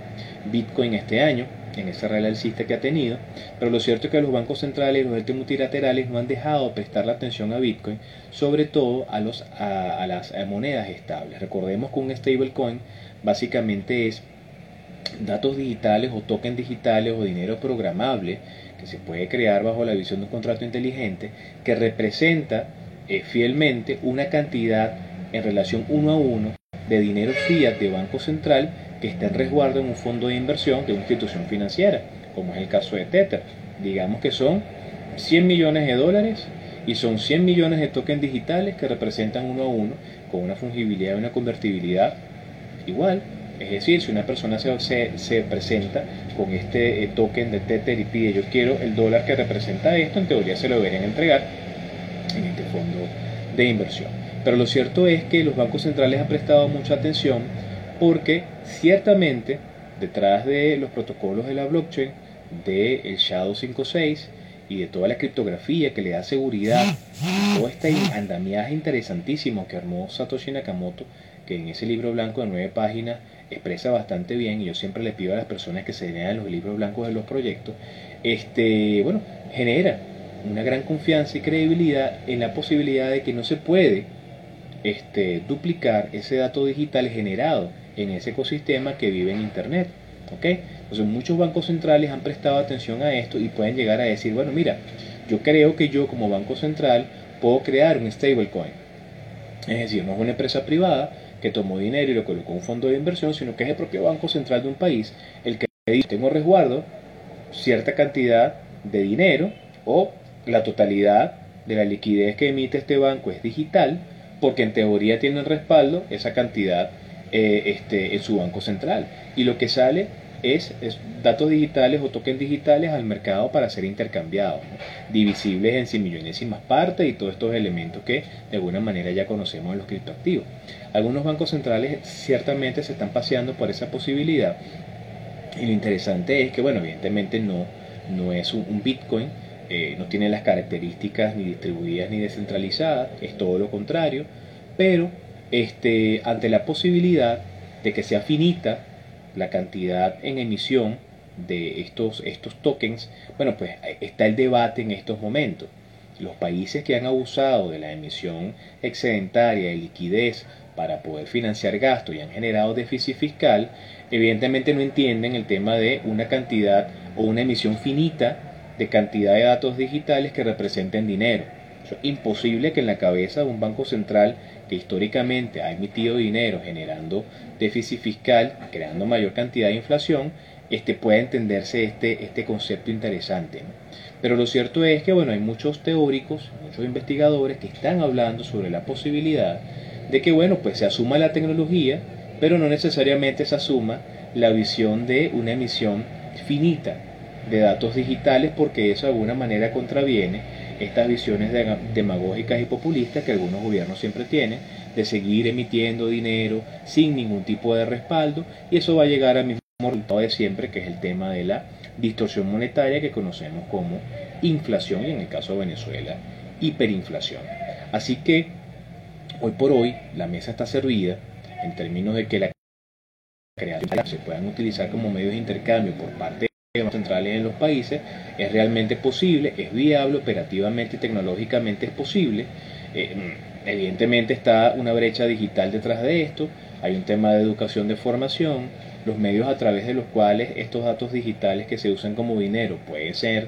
Bitcoin este año en ese rally alcista que ha tenido, pero lo cierto es que los bancos centrales y los entes multilaterales no han dejado de prestar la atención a Bitcoin, sobre todo a, los, a, las monedas estables. Recordemos que un stablecoin básicamente es datos digitales o tokens digitales o dinero programable que se puede crear bajo la visión de un contrato inteligente que representa eh, fielmente una cantidad en relación uno a uno de dinero fiat de Banco Central que está en resguardo en un fondo de inversión de una institución financiera, como es el caso de Tether. Digamos que son 100 millones de dólares y son 100 millones de tokens digitales que representan uno a uno con una fungibilidad y una convertibilidad igual. Es decir, si una persona se, se, presenta con este eh, token de Tether y pide yo quiero el dólar que representa esto, en teoría se lo deberían entregar en este fondo de inversión. Pero lo cierto es que los bancos centrales han prestado mucha atención porque ciertamente detrás de los protocolos de la blockchain, del el Shadow 56 y de toda la criptografía que le da seguridad, todo este andamiaje interesantísimo que armó Satoshi Nakamoto, que en ese libro blanco de nueve páginas expresa bastante bien, y yo siempre le pido a las personas que se lean los libros blancos de los proyectos, este, bueno, genera una gran confianza y credibilidad en la posibilidad de que no se puede este, duplicar ese dato digital generado en ese ecosistema que vive en Internet. ¿ok? Entonces muchos bancos centrales han prestado atención a esto y pueden llegar a decir, bueno, mira, yo creo que yo como banco central puedo crear un stablecoin. Es decir, no es una empresa privada que tomó dinero y lo colocó en un fondo de inversión, sino que es el propio Banco Central de un país el que dice, tengo resguardo cierta cantidad de dinero o la totalidad de la liquidez que emite este banco es digital, porque en teoría tiene respaldo esa cantidad eh, este, en su banco central. Y lo que sale es, datos digitales o tokens digitales al mercado para ser intercambiados, divisibles en 100 millonésimas partes y todos estos elementos que de alguna manera ya conocemos en los criptoactivos. Algunos bancos centrales ciertamente se están paseando por esa posibilidad y lo interesante es que, bueno, evidentemente no, no es un, Bitcoin, eh, no tiene las características ni distribuidas ni descentralizadas, es todo lo contrario, pero este, ante la posibilidad de que sea finita la cantidad en emisión de estos, estos tokens, bueno, pues está el debate en estos momentos. Los países que han abusado de la emisión excedentaria de liquidez para poder financiar gastos y han generado déficit fiscal, evidentemente no entienden el tema de una cantidad o una emisión finita de cantidad de datos digitales que representen dinero. Es imposible que en la cabeza de un banco central que históricamente ha emitido dinero generando déficit fiscal, creando mayor cantidad de inflación, este, pueda entenderse este, este concepto interesante. Pero lo cierto es que bueno, hay muchos teóricos, muchos investigadores que están hablando sobre la posibilidad de que bueno, pues se asuma la tecnología, pero no necesariamente se asuma la visión de una emisión finita de datos digitales porque eso de alguna manera contraviene estas visiones demagógicas y populistas que algunos gobiernos siempre tienen de seguir emitiendo dinero sin ningún tipo de respaldo y eso va a llegar al mismo resultado de siempre que es el tema de la distorsión monetaria que conocemos como inflación y en el caso de Venezuela hiperinflación. Así que hoy por hoy la mesa está servida en términos de que la creación se puedan utilizar como medios de intercambio por parte centrales en los países es realmente posible, es viable, operativamente y tecnológicamente es posible. Eh, evidentemente está una brecha digital detrás de esto, hay un tema de educación, de formación, los medios a través de los cuales estos datos digitales que se usan como dinero pueden ser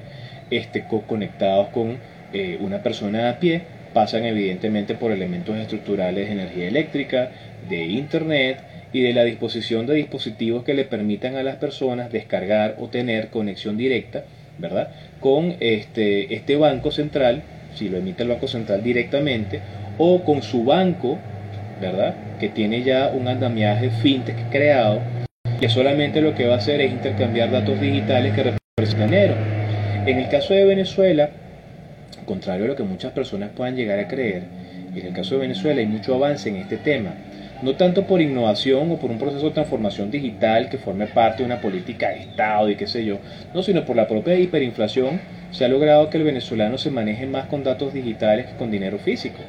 este, conectados con eh, una persona a pie, pasan evidentemente por elementos estructurales de energía eléctrica, de internet, y de la disposición de dispositivos que le permitan a las personas descargar o tener conexión directa, ¿verdad? Con este, este banco central, si lo emite el banco central directamente, o con su banco, ¿verdad? Que tiene ya un andamiaje fintech creado, que solamente lo que va a hacer es intercambiar datos digitales que representan dinero. En el caso de Venezuela, contrario a lo que muchas personas puedan llegar a creer, en el caso de Venezuela hay mucho avance en este tema no tanto por innovación o por un proceso de transformación digital que forme parte de una política de Estado y qué sé yo, no, sino por la propia hiperinflación se ha logrado que el venezolano se maneje más con datos digitales que con dinero físico.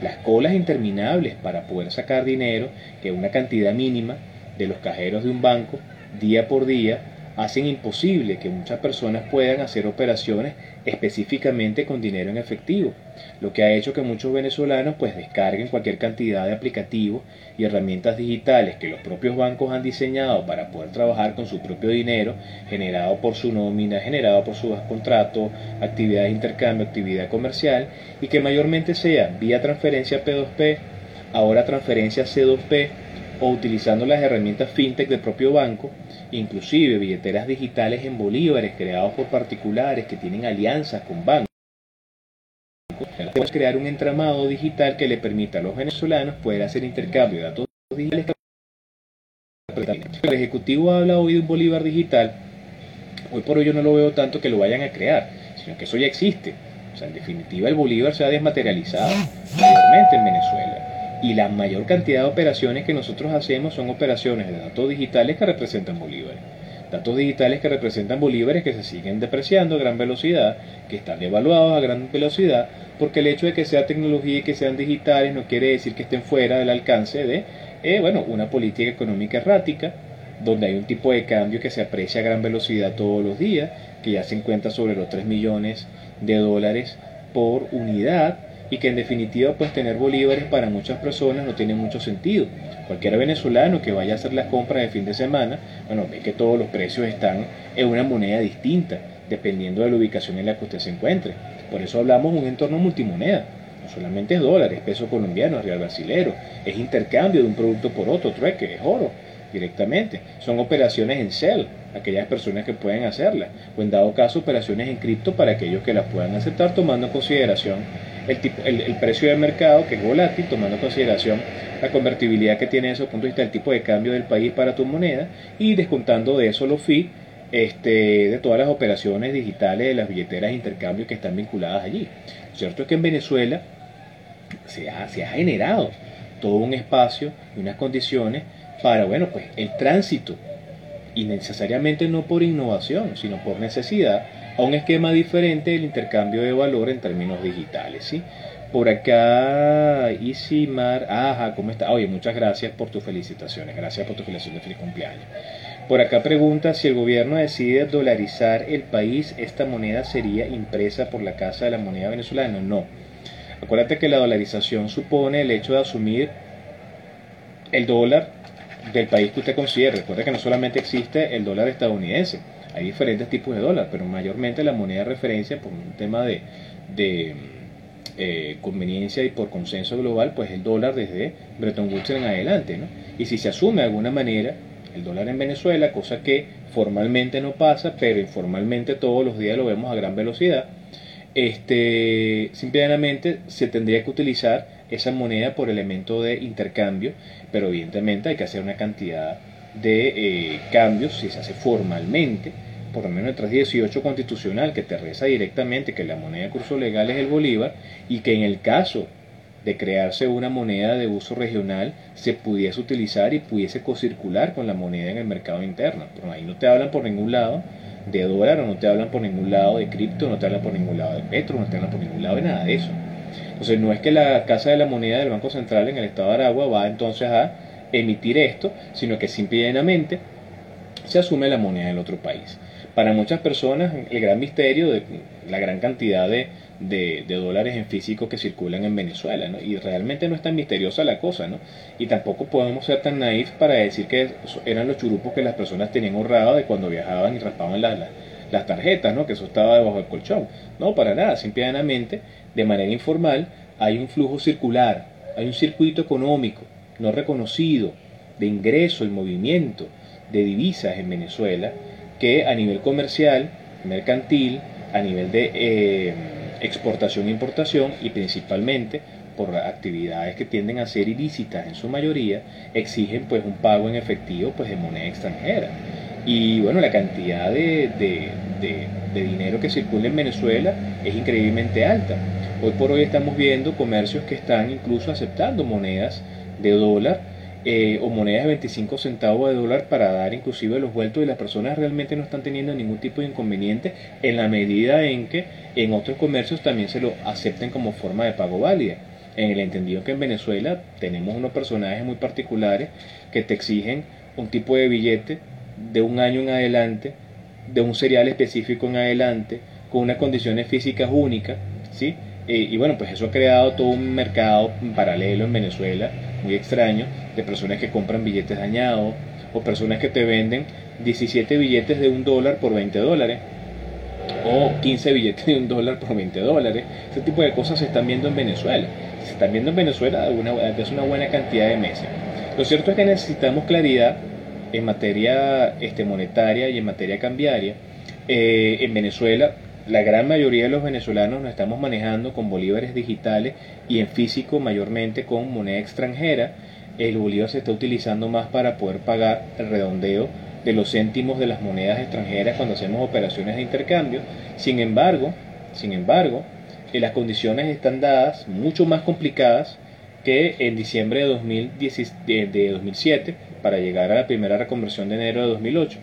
Las colas interminables para poder sacar dinero, que una cantidad mínima de los cajeros de un banco, día por día, hacen imposible que muchas personas puedan hacer operaciones específicamente con dinero en efectivo, lo que ha hecho que muchos venezolanos pues descarguen cualquier cantidad de aplicativos y herramientas digitales que los propios bancos han diseñado para poder trabajar con su propio dinero generado por su nómina, generado por sus contratos, actividad de intercambio, actividad comercial y que mayormente sea vía transferencia P2P, ahora transferencia C2P o utilizando las herramientas fintech del propio banco, inclusive billeteras digitales en bolívares creados por particulares que tienen alianzas con bancos. Podemos crear un entramado digital que le permita a los venezolanos poder hacer intercambio de datos digitales. El Ejecutivo habla hoy de un bolívar digital. Hoy por hoy yo no lo veo tanto que lo vayan a crear, sino que eso ya existe. O sea, en definitiva el bolívar se ha desmaterializado mayormente en Venezuela y la mayor cantidad de operaciones que nosotros hacemos son operaciones de datos digitales que representan bolívares. Datos digitales que representan bolívares que se siguen depreciando a gran velocidad, que están devaluados a gran velocidad, porque el hecho de que sea tecnología y que sean digitales no quiere decir que estén fuera del alcance de eh, bueno, una política económica errática, donde hay un tipo de cambio que se aprecia a gran velocidad todos los días, que ya se encuentra sobre los 3 millones de dólares por unidad, y que en definitiva pues tener bolívares para muchas personas no tiene mucho sentido. Cualquier venezolano que vaya a hacer las compras de fin de semana, bueno, ve que todos los precios están en una moneda distinta, dependiendo de la ubicación en la que usted se encuentre. Por eso hablamos de un entorno multimoneda. No solamente es dólar, es peso colombiano, es real brasilero, es intercambio de un producto por otro, trueque, es oro directamente. Son operaciones en CEL, aquellas personas que pueden hacerlas, o en dado caso operaciones en cripto para aquellos que las puedan aceptar tomando en consideración el, tipo, el, precio del mercado, que es volátil, tomando en consideración la convertibilidad que tiene desde el punto de vista del tipo de cambio del país para tu moneda y descontando de eso los fees este, de todas las operaciones digitales de las billeteras de intercambio que están vinculadas allí. Cierto es que en Venezuela se ha, se ha generado todo un espacio y unas condiciones para, bueno, pues el tránsito, y necesariamente no por innovación, sino por necesidad, a un esquema diferente del intercambio de valor en términos digitales, ¿sí? Por acá, Isimar, ajá, ¿cómo está? Oye, muchas gracias por tus felicitaciones, gracias por tu felicitación de feliz cumpleaños. Por acá pregunta si el gobierno decide dolarizar el país, esta moneda sería impresa por la Casa de la Moneda Venezolana. No. Acuérdate que la dolarización supone el hecho de asumir el dólar del país que usted considere. Recuerda que no solamente existe el dólar estadounidense, hay diferentes tipos de dólar, pero mayormente la moneda de referencia por un tema de, eh, conveniencia y por consenso global, pues el dólar desde Bretton Woods en adelante. ¿no? Y si se asume de alguna manera el dólar en Venezuela, cosa que formalmente no pasa, pero informalmente todos los días lo vemos a gran velocidad, este, simplemente se tendría que utilizar esa moneda por elemento de intercambio, pero evidentemente hay que hacer una cantidad de eh, cambios si se hace formalmente, por lo menos el 318 constitucional que te reza directamente que la moneda de curso legal es el bolívar y que en el caso de crearse una moneda de uso regional se pudiese utilizar y pudiese cocircular con la moneda en el mercado interno. Pero ahí no te hablan por ningún lado de dólar o no te hablan por ningún lado de cripto, no te hablan por ningún lado de petro, no te hablan por ningún lado de nada de eso. Entonces no es que la Casa de la Moneda del Banco Central en el estado de Aragua va entonces a emitir esto, sino que simplemente se asume la moneda del otro país. Para muchas personas el gran misterio de la gran cantidad de, dólares en físico que circulan en Venezuela, ¿no? Y realmente no es tan misteriosa la cosa, ¿no? Y tampoco podemos ser tan naif para decir que eran los churupos que las personas tenían ahorrados de cuando viajaban y raspaban las, las, tarjetas, ¿no? Que eso estaba debajo del colchón. No, para nada, simplemente de manera informal hay un flujo circular, hay un circuito económico no reconocido de ingreso y movimiento de divisas en Venezuela que a nivel comercial, mercantil, a nivel de eh, exportación e importación y principalmente por actividades que tienden a ser ilícitas en su mayoría, exigen pues un pago en efectivo pues de moneda extranjera. Y bueno, la cantidad de, de dinero que circula en Venezuela es increíblemente alta. Hoy por hoy estamos viendo comercios que están incluso aceptando monedas de dólar eh, o monedas de 25 centavos de dólar para dar inclusive los vueltos y las personas realmente no están teniendo ningún tipo de inconveniente en la medida en que en otros comercios también se lo acepten como forma de pago válida. En el entendido que en Venezuela tenemos unos personajes muy particulares que te exigen un tipo de billete de un año en adelante, de un serial específico en adelante, con unas condiciones físicas únicas, ¿sí? Y bueno, pues eso ha creado todo un mercado paralelo en Venezuela, muy extraño, de personas que compran billetes dañados o personas que te venden 17 billetes de un dólar por 20 dólares o 15 billetes de un dólar por 20 dólares. Ese tipo de cosas se están viendo en Venezuela. Se están viendo en Venezuela desde una buena cantidad de meses. Lo cierto es que necesitamos claridad en materia este, monetaria y en materia cambiaria. Eh, en Venezuela la gran mayoría de los venezolanos nos estamos manejando con bolívares digitales y en físico mayormente con moneda extranjera. El bolívar se está utilizando más para poder pagar el redondeo de los céntimos de las monedas extranjeras cuando hacemos operaciones de intercambio. Sin embargo, sin embargo, eh, las condiciones están dadas mucho más complicadas que en diciembre de, 2007 para llegar a la primera reconversión de enero de 2008.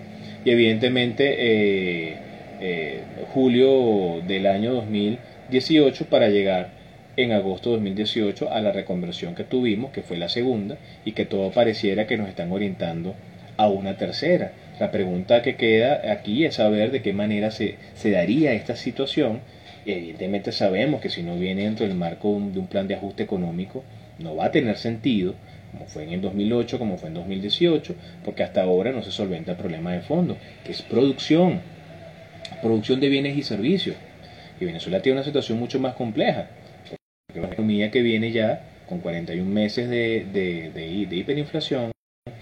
Y evidentemente eh, eh, julio del año 2018 para llegar en agosto de 2018 a la reconversión que tuvimos, que fue la segunda, y que todo pareciera que nos están orientando a una tercera. La pregunta que queda aquí es saber de qué manera se, se daría esta situación. Evidentemente sabemos que si no viene dentro del marco de un plan de ajuste económico, no va a tener sentido, como fue en el 2008, como fue en 2018, porque hasta ahora no se solventa el problema de fondo, que es producción producción de bienes y servicios. Y Venezuela tiene una situación mucho más compleja. porque la economía que viene ya con 41 meses de, de, hiperinflación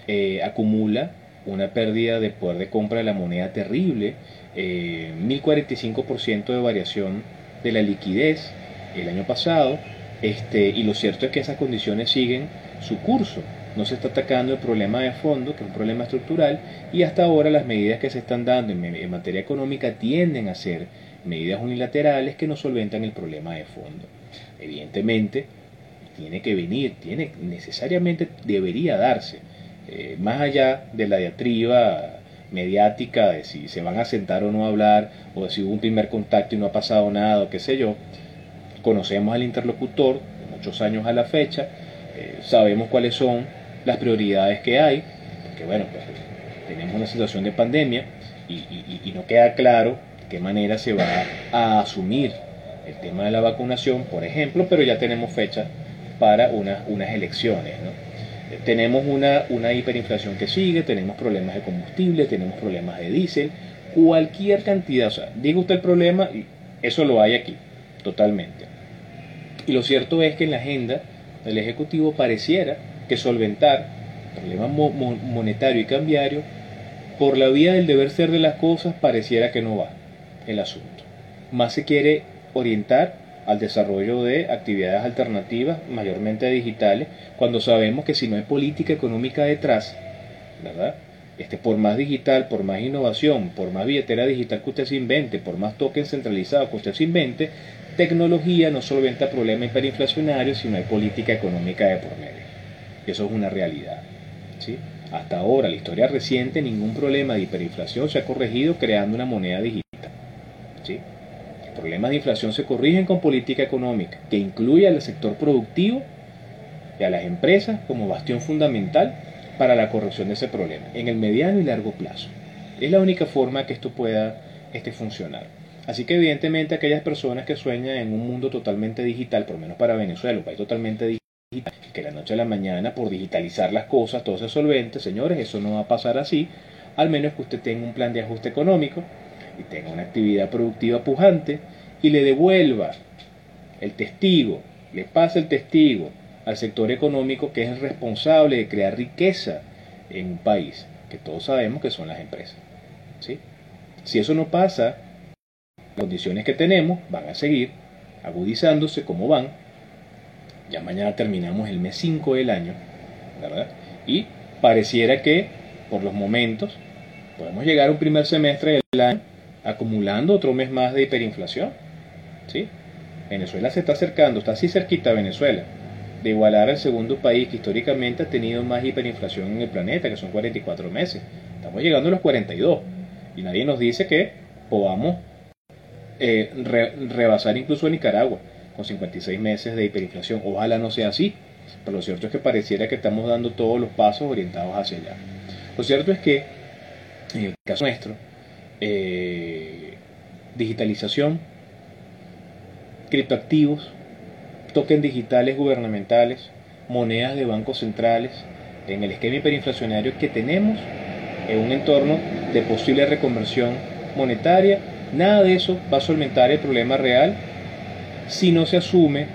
eh, acumula una pérdida de poder de compra de la moneda terrible, eh, 1045% de variación de la liquidez el año pasado, este, y lo cierto es que esas condiciones siguen su curso. No se está atacando el problema de fondo, que es un problema estructural, y hasta ahora las medidas que se están dando en, materia económica tienden a ser medidas unilaterales que no solventan el problema de fondo. Evidentemente, tiene que venir, tiene necesariamente debería darse, eh, más allá de la diatriba mediática de si se van a sentar o no a hablar, o de si hubo un primer contacto y no ha pasado nada, o qué sé yo, conocemos al interlocutor muchos años a la fecha, eh, sabemos cuáles son las prioridades que hay, porque bueno, pues tenemos una situación de pandemia y, no queda claro de qué manera se va a asumir el tema de la vacunación, por ejemplo, pero ya tenemos fecha para unas, unas elecciones. Eh, tenemos una, una hiperinflación que sigue, tenemos problemas de combustible, tenemos problemas de diésel, cualquier cantidad, o sea, diga usted el problema y eso lo hay aquí, totalmente. Y lo cierto es que en la agenda del Ejecutivo pareciera que solventar problemas monetario y cambiario por la vía del deber ser de las cosas pareciera que no va el asunto. Más se quiere orientar al desarrollo de actividades alternativas, mayormente digitales, cuando sabemos que si no hay política económica detrás, ¿verdad? Este, por más digital, por más innovación, por más billetera digital que usted se invente, por más token centralizado que usted se invente, tecnología no solventa problemas hiperinflacionarios si no hay política económica de por medio. Eso es una realidad. ¿sí? Hasta ahora, la historia reciente, ningún problema de hiperinflación se ha corregido creando una moneda digital. ¿sí? Problemas de inflación se corrigen con política económica que incluye al sector productivo y a las empresas como bastión fundamental para la corrección de ese problema en el mediano y largo plazo. Es la única forma que esto pueda este, funcionar. Así que evidentemente aquellas personas que sueñan en un mundo totalmente digital, por lo menos para Venezuela, un país totalmente digital, que la noche a la mañana por digitalizar las cosas todo se solvente, señores, eso no va a pasar así, al menos que usted tenga un plan de ajuste económico y tenga una actividad productiva pujante y le devuelva el testigo, le pase el testigo al sector económico que es el responsable de crear riqueza en un país, que todos sabemos que son las empresas. ¿sí? Si eso no pasa, condiciones que tenemos van a seguir agudizándose como van. Ya mañana terminamos el mes 5 del año, ¿verdad? Y pareciera que por los momentos podemos llegar a un primer semestre del año acumulando otro mes más de hiperinflación. ¿Sí? Venezuela se está acercando, está así cerquita a Venezuela, de igualar al segundo país que históricamente ha tenido más hiperinflación en el planeta, que son 44 meses. Estamos llegando a los 42 y nadie nos dice que podamos eh, rebasar incluso a Nicaragua con 56 meses de hiperinflación. Ojalá no sea así, pero lo cierto es que pareciera que estamos dando todos los pasos orientados hacia allá. Lo cierto es que, en el caso nuestro, eh, digitalización, criptoactivos, tokens digitales gubernamentales, monedas de bancos centrales, en el esquema hiperinflacionario que tenemos en un entorno de posible reconversión monetaria Nada de eso va a solventar el problema real si no se asume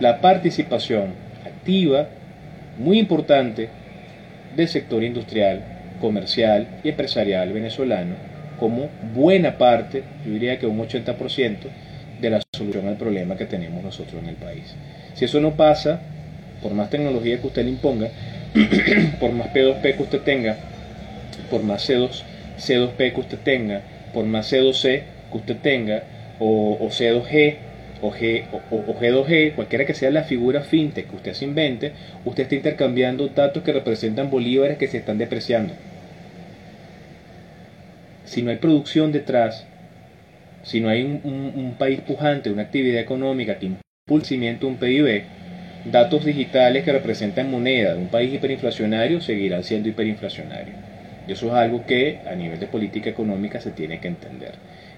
la participación activa, muy importante, del sector industrial, comercial y empresarial venezolano como buena parte, yo diría que un 80% de la solución al problema que tenemos nosotros en el país. Si eso no pasa, por más tecnología que usted le imponga, por más P2P que usted tenga, por más C2, C2P que usted tenga, por más C2C que usted tenga, o, C2G, o, G, o, G2G, cualquiera que sea la figura fintech que usted se invente, usted está intercambiando datos que representan bolívares que se están depreciando. Si no hay producción detrás, si no hay un, país pujante, una actividad económica que impulse un PIB, datos digitales que representan moneda de un país hiperinflacionario seguirán siendo hiperinflacionarios. Y eso es algo que a nivel de política económica se tiene que entender.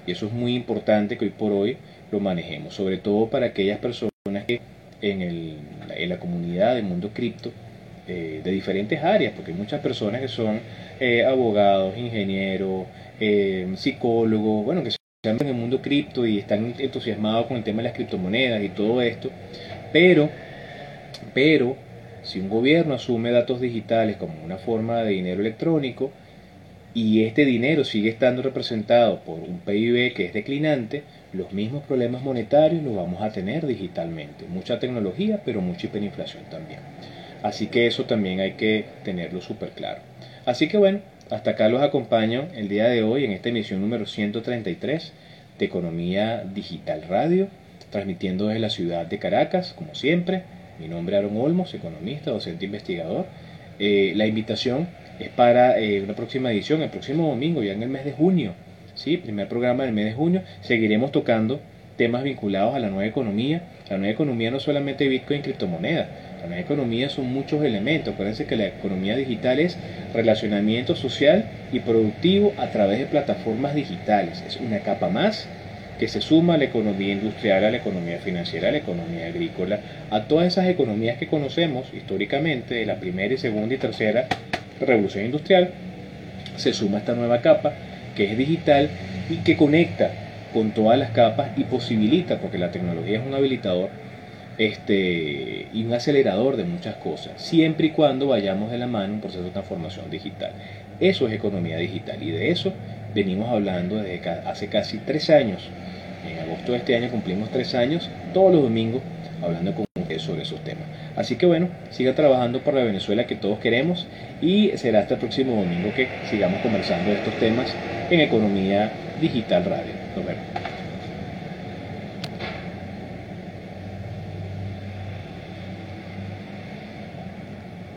Y eso es muy importante que hoy por hoy lo manejemos, sobre todo para aquellas personas que en, el, en la comunidad del mundo cripto, eh, de diferentes áreas, porque hay muchas personas que son eh, abogados, ingenieros, eh, psicólogos, bueno, que en el mundo cripto y están entusiasmados con el tema de las criptomonedas y todo esto, pero, pero, si un gobierno asume datos digitales como una forma de dinero electrónico y este dinero sigue estando representado por un PIB que es declinante, los mismos problemas monetarios los vamos a tener digitalmente. Mucha tecnología, pero mucha hiperinflación también. Así que eso también hay que tenerlo súper claro. Así que bueno, hasta acá los acompaño el día de hoy en esta emisión número 133 de Economía Digital Radio, transmitiendo desde la ciudad de Caracas, como siempre. Mi nombre es Aaron Olmos, economista, docente investigador. Eh, la invitación es para eh, una próxima edición, el próximo domingo, ya en el mes de junio. ¿sí? Primer programa del mes de junio. Seguiremos tocando temas vinculados a la nueva economía. La nueva economía no solamente Bitcoin y criptomonedas. La nueva economía son muchos elementos. Acuérdense que la economía digital es relacionamiento social y productivo a través de plataformas digitales. Es una capa más que se suma a la economía industrial, a la economía financiera, a la economía agrícola, a todas esas economías que conocemos históricamente de la primera y segunda y tercera revolución industrial, se suma esta nueva capa que es digital y que conecta con todas las capas y posibilita, porque la tecnología es un habilitador este, y un acelerador de muchas cosas, siempre y cuando vayamos de la mano un proceso de transformación digital. Eso es economía digital y de eso venimos hablando desde hace casi tres años. En agosto de este año cumplimos tres años, todos los domingos, hablando con sobre esos temas. Así que bueno, siga trabajando por la Venezuela que todos queremos y será hasta el próximo domingo que sigamos conversando de estos temas en Economía Digital Radio. Nos vemos.